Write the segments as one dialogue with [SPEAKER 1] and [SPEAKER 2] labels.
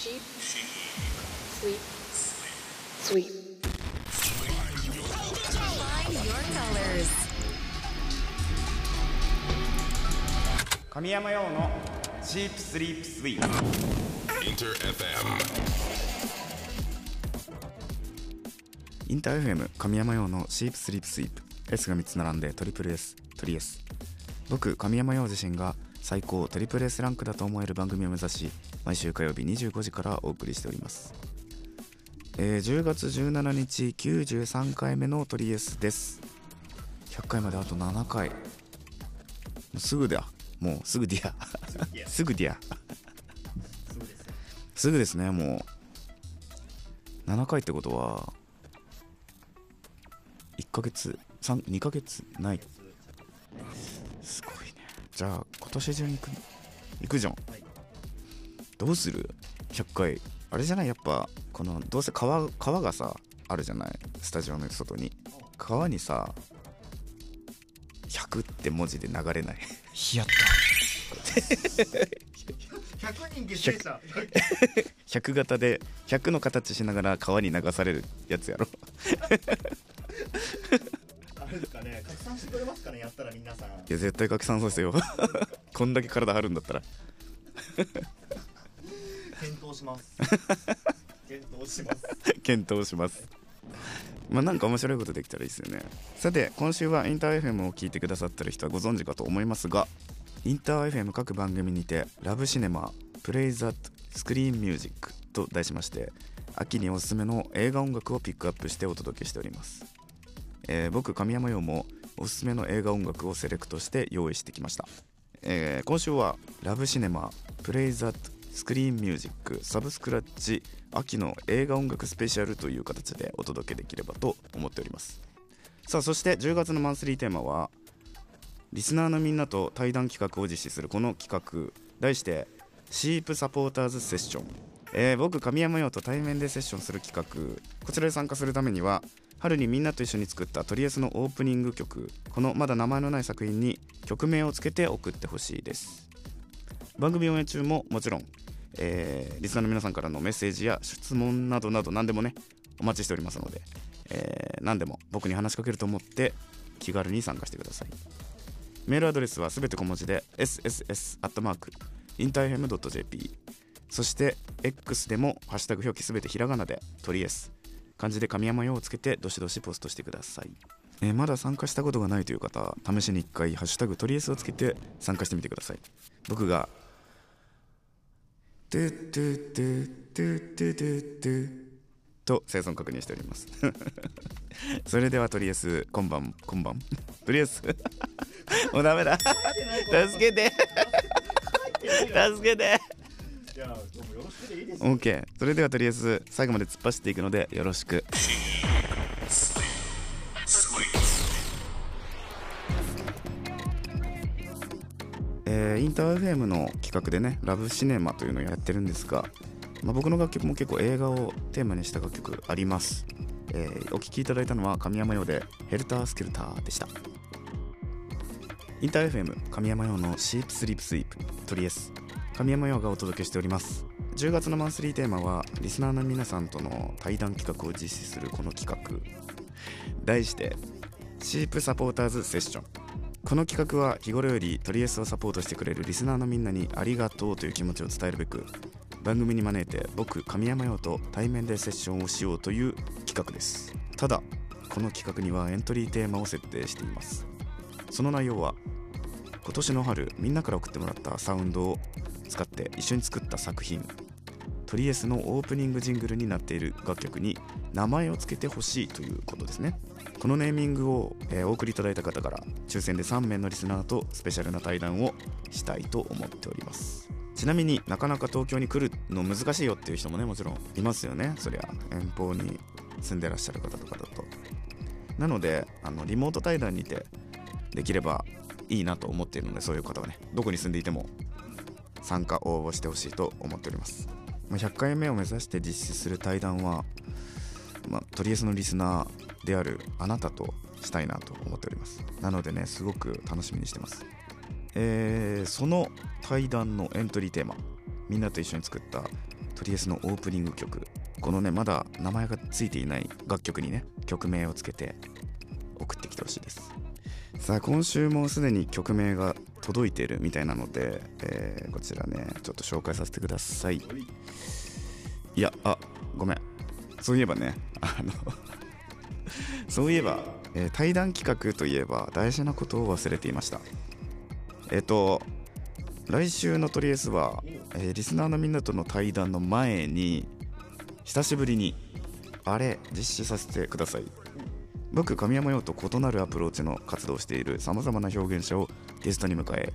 [SPEAKER 1] Sheep. Sweep. Sweep.
[SPEAKER 2] Find your colors.
[SPEAKER 3] 神山用のチープスリープスイープ
[SPEAKER 4] Inter FM.
[SPEAKER 3] インター FM 神山用のシープスリープスイープ S が3つ並んでトリプル S トリ S 僕神山用自身が最高トリプル S ランクだと思える番組を目指し毎週火曜日25時からお送りしております。えー10月17日93回目のトリ S です。100回まであと7回。もうすぐだ。もうすぐディア。すぐディア。すぐですね。もう7回ってことは1ヶ月3 2ヶ月ない。すごいね。じゃあ今年中に行く行くじゃん、どうする？100回。あれじゃない？やっぱこのどうせ川川がさあるじゃない？スタジオの外に。川にさ100って文字で流れない？
[SPEAKER 5] やった。
[SPEAKER 6] 100人結成者。
[SPEAKER 3] 100型で100の形しながら川に流されるやつやろ。
[SPEAKER 6] あれですかね。拡散してくれますかねやったら皆さん。
[SPEAKER 3] いや絶対拡散させよ。う こんだけ体張るんだったら
[SPEAKER 6] 検討します。検討します。
[SPEAKER 3] 検討します。まあなんか面白いことできたらいいですよね。さて今週はインター FM を聞いてくださってる人はご存知かと思いますがインター FM 各番組にてラブシネマプレイザットスクリーンミュージックと題しまして秋におすすめの映画音楽をピックアップしてお届けしております、えー僕神山陽もおすすめの映画音楽をセレクトして用意してきました、えー今週はラブシネマプレイザットスクリーンミュージックサブスクラッチ秋の映画音楽スペシャルという形でお届けできればと思っております。さあそして10月のマンスリーテーマはリスナーのみんなと対談企画を実施するこの企画題してシープサポーターズセッション、えー僕神山陽と対面でセッションする企画。こちらで参加するためには春にみんなと一緒に作ったトリエスのオープニング曲このまだ名前のない作品に曲名をつけて送ってほしいです。番組運営中ももちろん、えーリスナーの皆さんからのメッセージや質問などなど何でもねお待ちしておりますので、えー何でも僕に話しかけると思って気軽に参加してください。メールアドレスはすべて小文字で sss.interfm.jp そして X でもハッシュタグ表記すべてひらがなでトリエス。漢字で神山羊をつけてどしどしポストしてください、えーまだ参加したことがないという方試しに1回ハッシュタグトリエスをつけて参加してみてください。僕がトゥトゥトゥトゥトゥトゥトゥと生存確認しております。それではとりあえず今晩今晩？とりあえず。もうダメだ。助けて。助けて。
[SPEAKER 6] じゃあどうもよろしくでいいです。
[SPEAKER 3] OK それではとりあえず最後まで突っ走っていくのでよろしくえーインター FM の企画でねラブシネマというのをやってるんですが、まあ、僕の楽曲も結構映画をテーマにした楽曲あります、えーお聴きいただいたのは神山用でヘルタースケルターでした。インター FM 神山用のシープスリープスイープトリエス神山用がお届けしております。10月のマンスリーテーマはリスナーの皆さんとの対談企画を実施するこの企画。題してシープサポーターズセッションこの企画は日頃よりトリエスをサポートしてくれるリスナーのみんなにありがとうという気持ちを伝えるべく番組に招いて僕神山陽と対面でセッションをしようという企画です。ただこの企画にはエントリーテーマを設定しています。その内容は今年の春みんなから送ってもらったサウンドを使って一緒に作った作品トリエスのオープニングジングルになっている楽曲に名前を付けてほしいということですね。このネーミングを、えーお送りいただいた方から抽選で3名のリスナーとスペシャルな対談をしたいと思っておりますちなみになかなか東京に来るの難しいよっていう人もねもちろんいますよね。そりゃ遠方に住んでらっしゃる方とかだとなのであのリモート対談にてできればいいなと思っているのでそういう方はねどこに住んでいても参加応募してほしいと思っております100回目を目指して実施する対談は、まあ、とりあえずのリスナーであるあなたとしたいなと思っております。なのでねすごく楽しみにしてます。えーその対談のエントリーテーマみんなと一緒に作ったトトリエスのオープニング曲。このねまだ名前がついていない楽曲にね曲名をつけて送ってきてほしいです。さあ今週もすでに曲名が届いているみたいなので、えーこちらねちょっと紹介させてください。いやあごめん。そういえばねあの そういえば、えー対談企画といえば大事なことを忘れていました。えっ、と来週のトリエスは、えーリスナーのみんなとの対談の前に久しぶりにあれ実施させてください。僕神山陽と異なるアプローチの活動をしているさまざまな表現者をゲストに迎え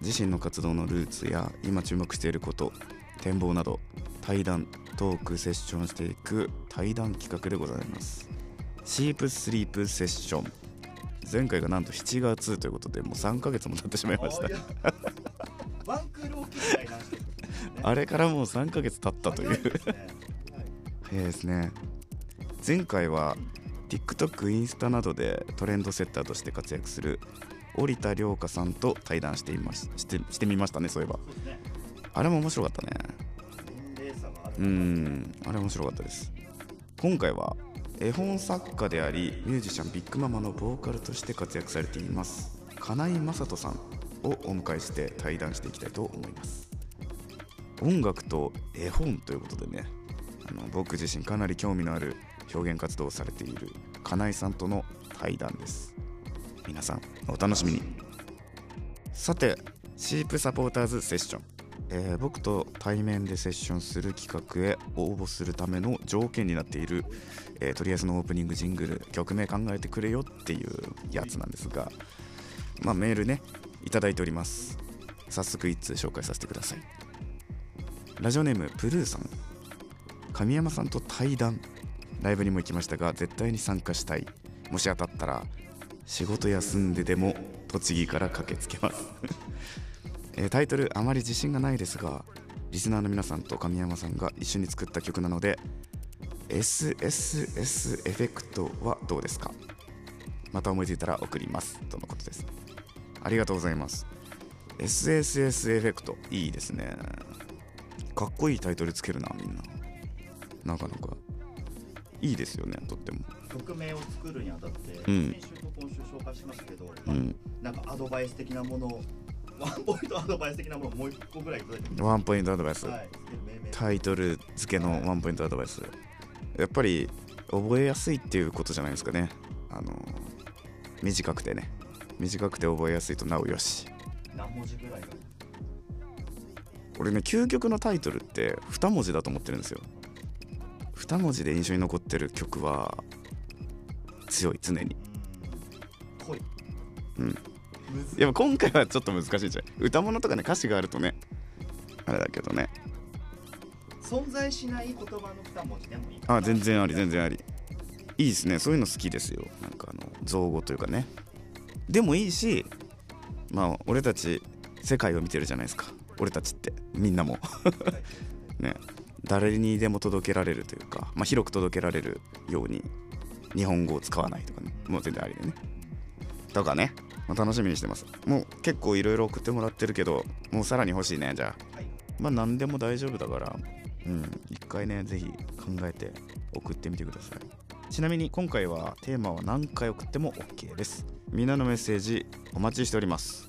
[SPEAKER 3] 自身の活動のルーツや今注目していること展望など対談トークセッションしていく対談企画でございます。シープスリープセッション前回がなんと7月ということでもう3ヶ月も経ってしまいました。
[SPEAKER 6] あ
[SPEAKER 3] れからもう3ヶ月経ったという。
[SPEAKER 6] 早いですね。
[SPEAKER 3] 前回は TikTok インスタなどでトレンドセッターとして活躍する織田涼香さんと対談していまししてしてみましたねそういえば。
[SPEAKER 6] ね
[SPEAKER 3] あれも面白かったね。うんあれ面白かったです。今回は絵本作家でありミュージシャンビッグママのボーカルとして活躍されています金井雅人さんをお迎えして対談していきたいと思います。音楽と絵本ということでねあの僕自身かなり興味のある表現活動をされている金井さんとの対談です。皆さんお楽しみに。さてシープサポーターズセッション。えー僕と対面でセッションする企画へ応募するための条件になっている、えーとりあえずのオープニングジングル曲名考えてくれよっていうやつなんですが、まあ、メールねいただいております。早速一通紹介させてください。ラジオネームプルーさん。神山さんと対談。ライブにも行きましたが絶対に参加したい。もし当たったら仕事休んででも栃木から駆けつけます。えータイトルあまり自信がないですがリスナーの皆さんと神山さんが一緒に作った曲なので SSS エフェクトはどうですか？また思いついたら送ります。とのことです。ありがとうございます。SSS エフェクトいいですね。かっこいいタイトルつけるなみんな。なかなか。いいですよねとっても。
[SPEAKER 6] 曲名を作るにあたって、
[SPEAKER 3] うん。
[SPEAKER 6] 先週と今週紹介しましたけど、
[SPEAKER 3] うん。
[SPEAKER 6] なんかアドバイス的なものをワンポイントアドバイス的なものをもう一個ぐらいいただい
[SPEAKER 3] ワンポイントアドバイス、
[SPEAKER 6] はい、
[SPEAKER 3] タイトル付けのワンポイントアドバイス。やっぱり覚えやすいっていうことじゃないですかね。あの短くてね。短くて覚えやすいとなおよし。
[SPEAKER 6] 何文字ぐらいが？
[SPEAKER 3] 俺ね究極のタイトルって2文字だと思ってるんですよ。2文字で印象に残ってる曲は強い常に。
[SPEAKER 6] うん。濃い
[SPEAKER 3] うんやっぱ今回はちょっと難しいじゃん。歌物とかね歌詞があるとねあれだけどね。
[SPEAKER 6] 存在しない言葉の二文字でもいい
[SPEAKER 3] あ全然あり全然あり。いいですね。そういうの好きですよ。なんかあの造語というかね。でもいいしまあ俺たち世界を見てるじゃないですか。俺たちって。みんなも。ね。誰にでも届けられるというか、まあ、広く届けられるように日本語を使わないとかね。もう全然ありでね。とかね、まあ、楽しみにしてます。もう結構いろいろ送ってもらってるけどもうさらに欲しいねじゃあ。まあ何でも大丈夫だからうん一回ねぜひ考えて送ってみてください。ちなみに今回はテーマは何回送っても OK です。みんなのメッセージお待ちしております。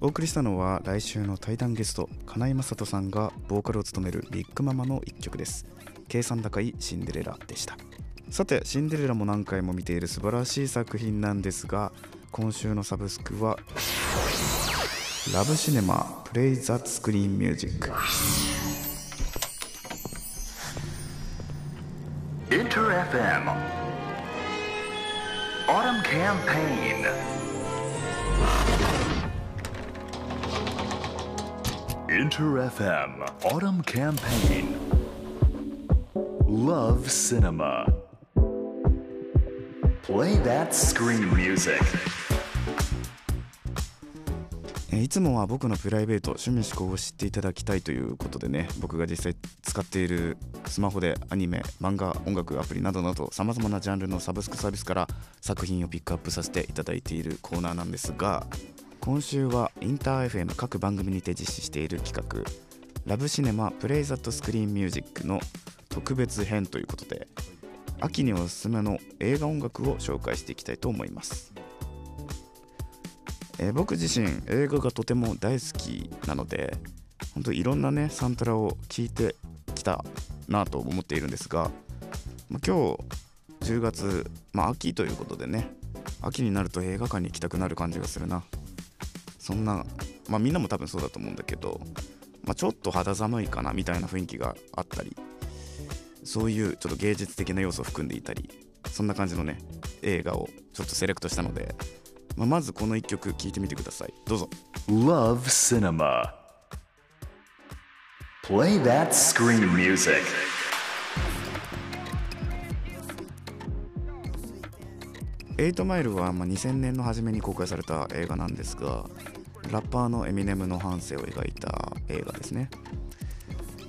[SPEAKER 3] お送りしたのは来週の対談ゲスト金井雅人さんがボーカルを務めるビッグママの一曲です。計算高いシンデレラでした。さてシンデレラも何回も見ている素晴らしい作品なんですが今週のサブスクはラブシネマプレイザスクリーンミュージック。
[SPEAKER 5] Inter FM Autumn Campaign. Inter FM Autumn Campaign. Love Cinema. Play that screen music.
[SPEAKER 3] いつもは僕のプライベート趣味思考を知っていただきたいということでね僕が実際使使っているスマホでアニメ漫画音楽アプリなどなどさまざまなジャンルのサブスクサービスから作品をピックアップさせていただいているコーナーなんですが今週はインター FM 各番組にて実施している企画「ラブシネマプレイザットスクリーンミュージック」の特別編ということで秋におすすめの映画音楽を紹介していきたいと思います、えー僕自身映画がとても大好きなので本当いろんなねサントラを聴いてきたなと思っているんですが、ま今日10月、まあ、秋ということでね秋になると映画館に行きたくなる感じがするな。そんなまあみんなも多分そうだと思うんだけど、まあ、ちょっと肌寒いかなみたいな雰囲気があったりそういうちょっと芸術的な要素を含んでいたりそんな感じのね映画をちょっとセレクトしたので、まあ、まずこの1曲聴いてみてくださいどうぞ
[SPEAKER 5] Love Cinema. Play that screen music.
[SPEAKER 3] 8マイルはまあ2000年の初めに公開された映画なんですがラッパーのエミネムの半生を描いた映画ですね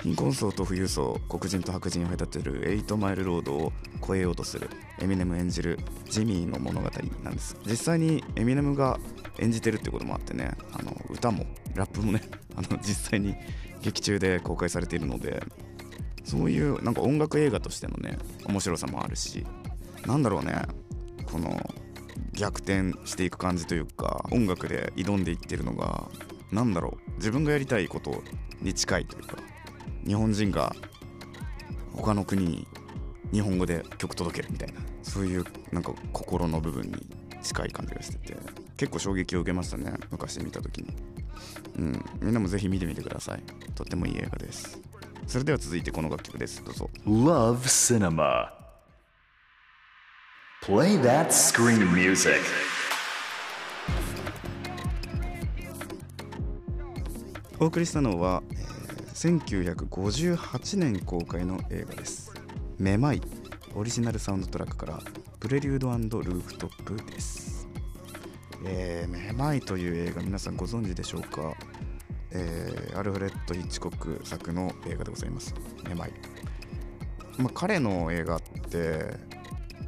[SPEAKER 3] 貧困層と富裕層黒人と白人を隔てる8マイルロードを越えようとするエミネム演じるジミーの物語なんです。実際にエミネムが演じてるってこともあってねあの歌もラップもね あの実際に劇中で公開されているのでそういうなんか音楽映画としてのね面白さもあるしなんだろうねこの逆転していく感じというか音楽で挑んでいってるのがなんだろう自分がやりたいことに近いというか日本人が他の国に日本語で曲届けるみたいなそういうなんか心の部分に近い感じがしてて結構衝撃を受けましたね昔見た時に。うん。みんなもぜひ見てみてください。とってもいい映画です。それでは続いてこの楽曲です。どうぞ。
[SPEAKER 5] Love Cinema. Play that screen music.
[SPEAKER 3] お送りしたのは、えー1958年公開の映画です「めまい」オリジナルサウンドトラックから「プレリュードルーフトップ」です。えーめまいという映画皆さんご存知でしょうか、えーアルフレッド・ヒッチコック作の映画でございます。めまい、まあ、彼の映画って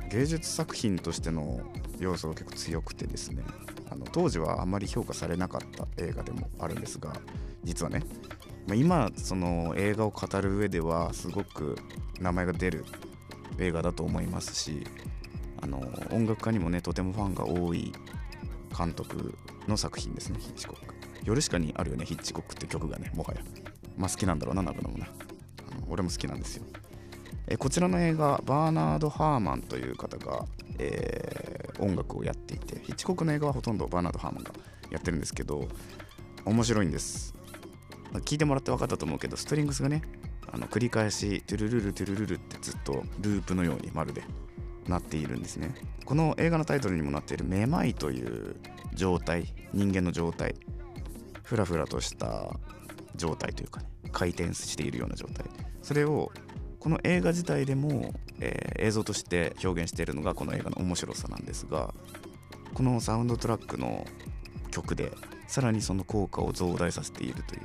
[SPEAKER 3] 芸術作品としての要素が結構強くてですね。あの当時はあまり評価されなかった映画でもあるんですが実はね、まあ、今その映画を語る上ではすごく名前が出る映画だと思いますしあの音楽家にもねとてもファンが多い監督の作品ですねヒッチコック。ヨルシカにあるよねヒッチコックって曲がねもはや。まあ好きなんだろうなナブナもな。あの俺も好きなんですよ。えこちらの映画バーナード・ハーマンという方が、えー音楽をやっていてヒッチコックの映画はほとんどバーナード・ハーマンがやってるんですけど面白いんです。聞いてもらって分かったと思うけどストリングスがねあの繰り返しトゥルルルトゥルルルってずっとループのようにまるでなっているんですね。この映画のタイトルにもなっているめまいという状態人間の状態ふらふらとした状態というかね回転しているような状態。それをこの映画自体でも、えー映像として表現しているのがこの映画の面白さなんですがこのサウンドトラックの曲でさらにその効果を増大させているという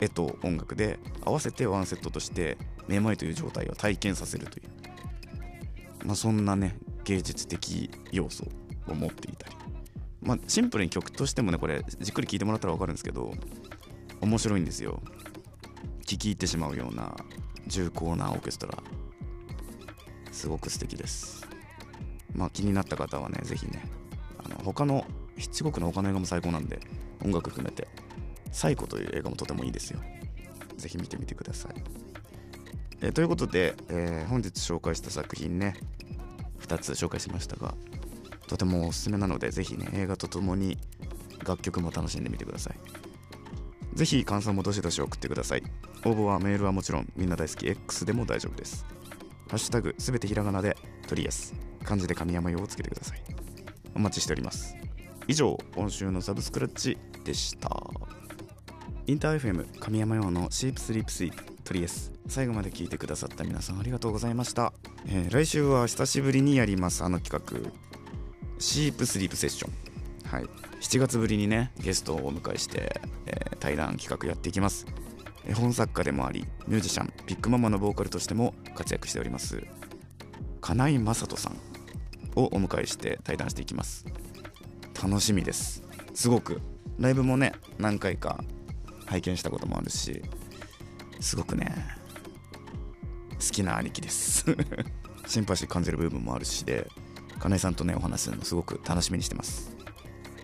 [SPEAKER 3] 絵と音楽で合わせてワンセットとしてめまいという状態を体験させるという、まあ、そんなね芸術的要素を持っていたり、まあ、シンプルに曲としてもねこれじっくり聴いてもらったら分かるんですけど面白いんですよ。聴き入ってしまうような重厚なオーケストラ。すごく素敵です。まあ気になった方はねぜひねあの他の七国の他の映画も最高なんで音楽含めて「サイコ」という映画もとてもいいですよ。ぜひ見てみてください、えーということで、えー本日紹介した作品ね2つ紹介しましたがとてもおすすめなのでぜひね映画とともに楽曲も楽しんでみてください。ぜひ感想もどしどし送ってください。応募はメールはもちろんみんな大好き X でも大丈夫です。ハッシュタグすべてひらがなでトリエス。漢字で神山用をつけてください。お待ちしております。以上今週のサブスクラッチでした。インター FM 神山用のシープスリープスイープトリエス最後まで聞いてくださった皆さんありがとうございました、えー来週は久しぶりにやりますあの企画。シープスリープセッションはい。7月ぶりにねゲストをお迎えして、えー対談企画やっていきます。絵本作家でもありミュージシャンビッグママのボーカルとしても活躍しております金井雅人さんをお迎えして対談していきます。楽しみです。すごく。ライブもね何回か拝見したこともあるしすごくね好きな兄貴です。シンパシー感じる部分もあるしで金井さんとねお話するのすごく楽しみにしてます。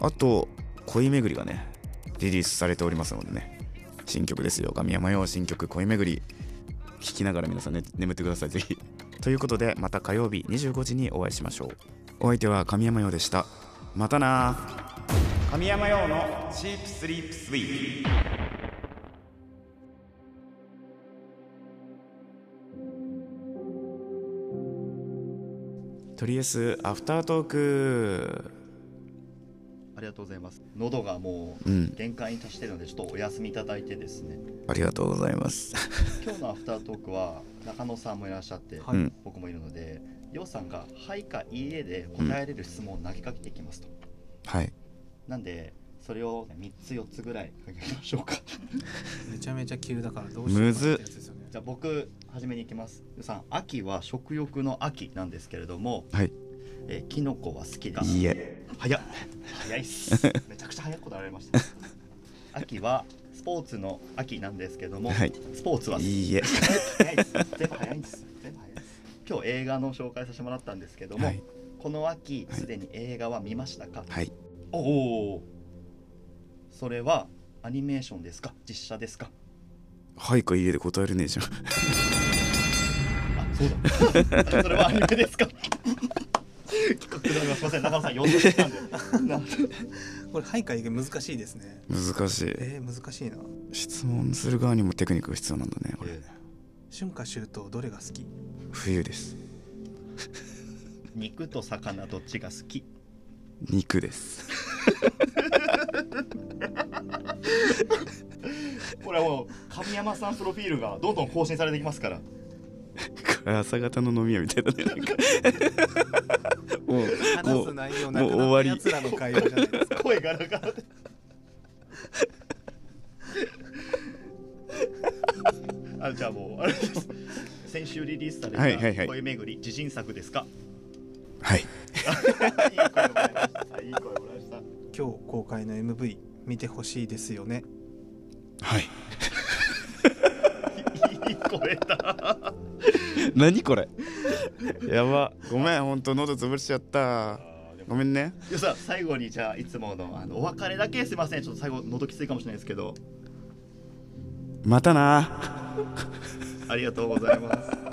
[SPEAKER 3] あと恋めぐりがねリリースされておりますのでね新曲ですよ。神山よ新曲恋めぐり。聴きながら皆さんね眠ってくださいぜひ。ということでまた火曜日25時にお会いしましょう。お相手は神山よでした。またな神山よのチープスリープスイーとりあえずアフタートーク。
[SPEAKER 6] ありがとうございます。喉がもう
[SPEAKER 3] うん
[SPEAKER 6] 限界に達してるのでちょっとお休みいただいてですね。
[SPEAKER 3] ありがとうございます。
[SPEAKER 6] 今日のアフタートークは中野さんもいらっしゃって、
[SPEAKER 3] は いうん。
[SPEAKER 6] 僕もいるのでようさんが「はい」か「いいえ」で答えれる質問を投げかけていきますと、
[SPEAKER 3] はい。
[SPEAKER 6] なんでそれを3つ4つぐらいかけましょうか。
[SPEAKER 1] めちゃめちゃ急だからどうしようかなってやつですよね
[SPEAKER 6] じゃあ僕初めにいきます。さん秋は食欲の秋なんですけれども、
[SPEAKER 3] はい。
[SPEAKER 6] えーキノコは好きだ。
[SPEAKER 3] いいえ。
[SPEAKER 6] 早っ。早いっす。めちゃくちゃ早く答えられました。秋はスポーツの秋なんですけども、
[SPEAKER 3] はい。
[SPEAKER 6] スポーツはい
[SPEAKER 3] いえ。
[SPEAKER 6] 早いです。全部早いんです。全部早いです。今日映画の紹介させてもらったんですけども、
[SPEAKER 3] はい。
[SPEAKER 6] この秋すでに映画は見ましたか、
[SPEAKER 3] はい。
[SPEAKER 6] おおそれはアニメーションですか？実写ですか？
[SPEAKER 3] はいかいいえで答えるねえじゃん。
[SPEAKER 6] あそうだ。それはアニメですか？企画ですいません。中野さん呼んで。きたんでなんで
[SPEAKER 1] これはいかいが難しい。ですね
[SPEAKER 3] 難しい
[SPEAKER 1] えー、難しいな。
[SPEAKER 3] 質問する側にもテクニックが必要なんだねこれ。
[SPEAKER 6] え。
[SPEAKER 1] 春夏秋冬どれが好き？
[SPEAKER 3] 冬です。
[SPEAKER 6] 肉と魚どっちが好き？
[SPEAKER 3] 肉です
[SPEAKER 6] これはもう神山さんプロフィールがどんどん更新されていきますから。
[SPEAKER 3] これ朝方の飲み屋みたいだねなんかもう
[SPEAKER 1] 話す内容やつらの会話じゃないですか。
[SPEAKER 6] 声ガラガラで。あじゃあもうあれです。先週リリースされた
[SPEAKER 3] はいはいはい。
[SPEAKER 6] 声めぐり自信作ですか、
[SPEAKER 1] 今日公開の MV 見てほしいですよね。
[SPEAKER 3] はい。
[SPEAKER 6] いい声だ。
[SPEAKER 3] 何これ？やば。ごめんほんと喉潰しちゃった。ごめんね。
[SPEAKER 6] いやさ最後にじゃあいつものあのお別れだけすいません。ちょっと最後喉きついかもしれないですけど。
[SPEAKER 3] またな。
[SPEAKER 6] ありがとうございます